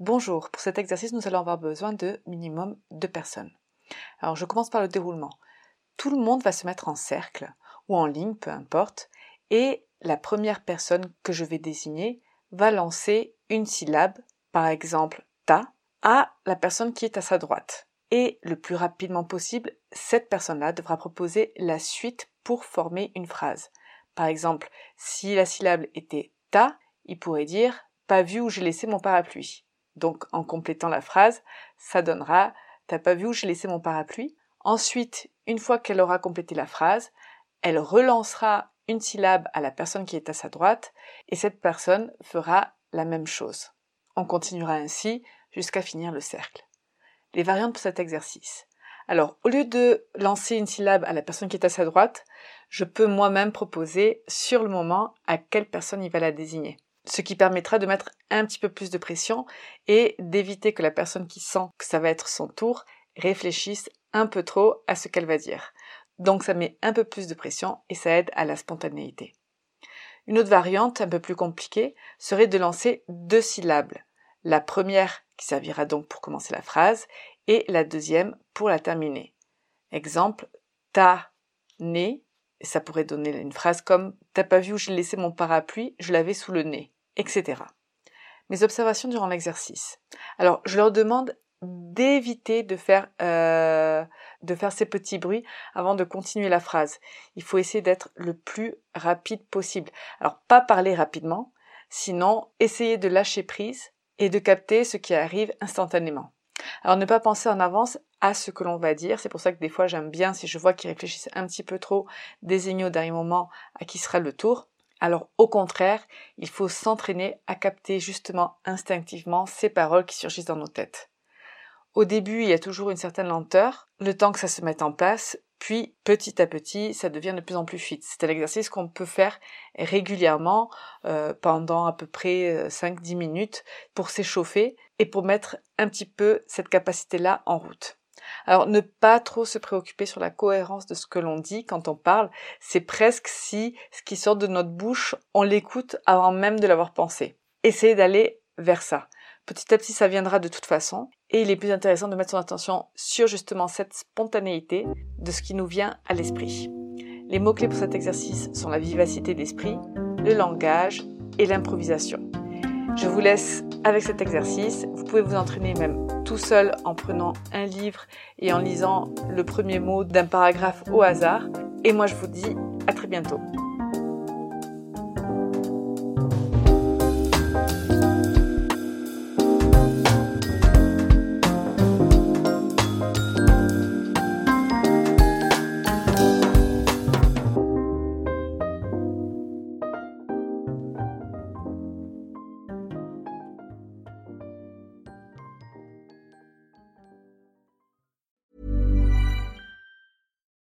Bonjour, pour cet exercice, nous allons avoir besoin de minimum deux personnes. Alors, je commence par le déroulement. Tout le monde va se mettre en cercle ou en ligne, peu importe, et la première personne que je vais désigner va lancer une syllabe, par exemple ta, à la personne qui est à sa droite. Et le plus rapidement possible, cette personne-là devra proposer la suite pour former une phrase. Par exemple, si la syllabe était ta, il pourrait dire pas vu où j'ai laissé mon parapluie. Donc en complétant la phrase, ça donnera T'as pas vu où j'ai laissé mon parapluie? Ensuite, une fois qu'elle aura complété la phrase, elle relancera une syllabe à la personne qui est à sa droite et cette personne fera la même chose. On continuera ainsi jusqu'à finir le cercle. Les variantes pour cet exercice. Alors, au lieu de lancer une syllabe à la personne qui est à sa droite, je peux moi-même proposer sur le moment à quelle personne il va la désigner ce qui permettra de mettre un petit peu plus de pression et d'éviter que la personne qui sent que ça va être son tour réfléchisse un peu trop à ce qu'elle va dire. Donc ça met un peu plus de pression et ça aide à la spontanéité. Une autre variante un peu plus compliquée serait de lancer deux syllabes. La première qui servira donc pour commencer la phrase et la deuxième pour la terminer. Exemple, ta, né, ça pourrait donner une phrase comme T'as pas vu où j'ai laissé mon parapluie, je l'avais sous le nez etc. Mes observations durant l'exercice. Alors, je leur demande d'éviter de faire euh, de faire ces petits bruits avant de continuer la phrase. Il faut essayer d'être le plus rapide possible. Alors pas parler rapidement, sinon essayer de lâcher prise et de capter ce qui arrive instantanément. Alors ne pas penser en avance à ce que l'on va dire, c'est pour ça que des fois j'aime bien si je vois qu'ils réfléchissent un petit peu trop, désigner au dernier moment à qui sera le tour. Alors au contraire, il faut s'entraîner à capter justement instinctivement ces paroles qui surgissent dans nos têtes. Au début, il y a toujours une certaine lenteur, le temps que ça se mette en place, puis petit à petit, ça devient de plus en plus fluide. C'est un exercice qu'on peut faire régulièrement euh, pendant à peu près 5-10 euh, minutes pour s'échauffer et pour mettre un petit peu cette capacité-là en route. Alors ne pas trop se préoccuper sur la cohérence de ce que l'on dit quand on parle, c'est presque si ce qui sort de notre bouche, on l'écoute avant même de l'avoir pensé. Essayez d'aller vers ça. Petit à petit, ça viendra de toute façon, et il est plus intéressant de mettre son attention sur justement cette spontanéité de ce qui nous vient à l'esprit. Les mots-clés pour cet exercice sont la vivacité d'esprit, le langage et l'improvisation. Je vous laisse avec cet exercice. Vous pouvez vous entraîner même tout seul en prenant un livre et en lisant le premier mot d'un paragraphe au hasard. Et moi je vous dis à très bientôt.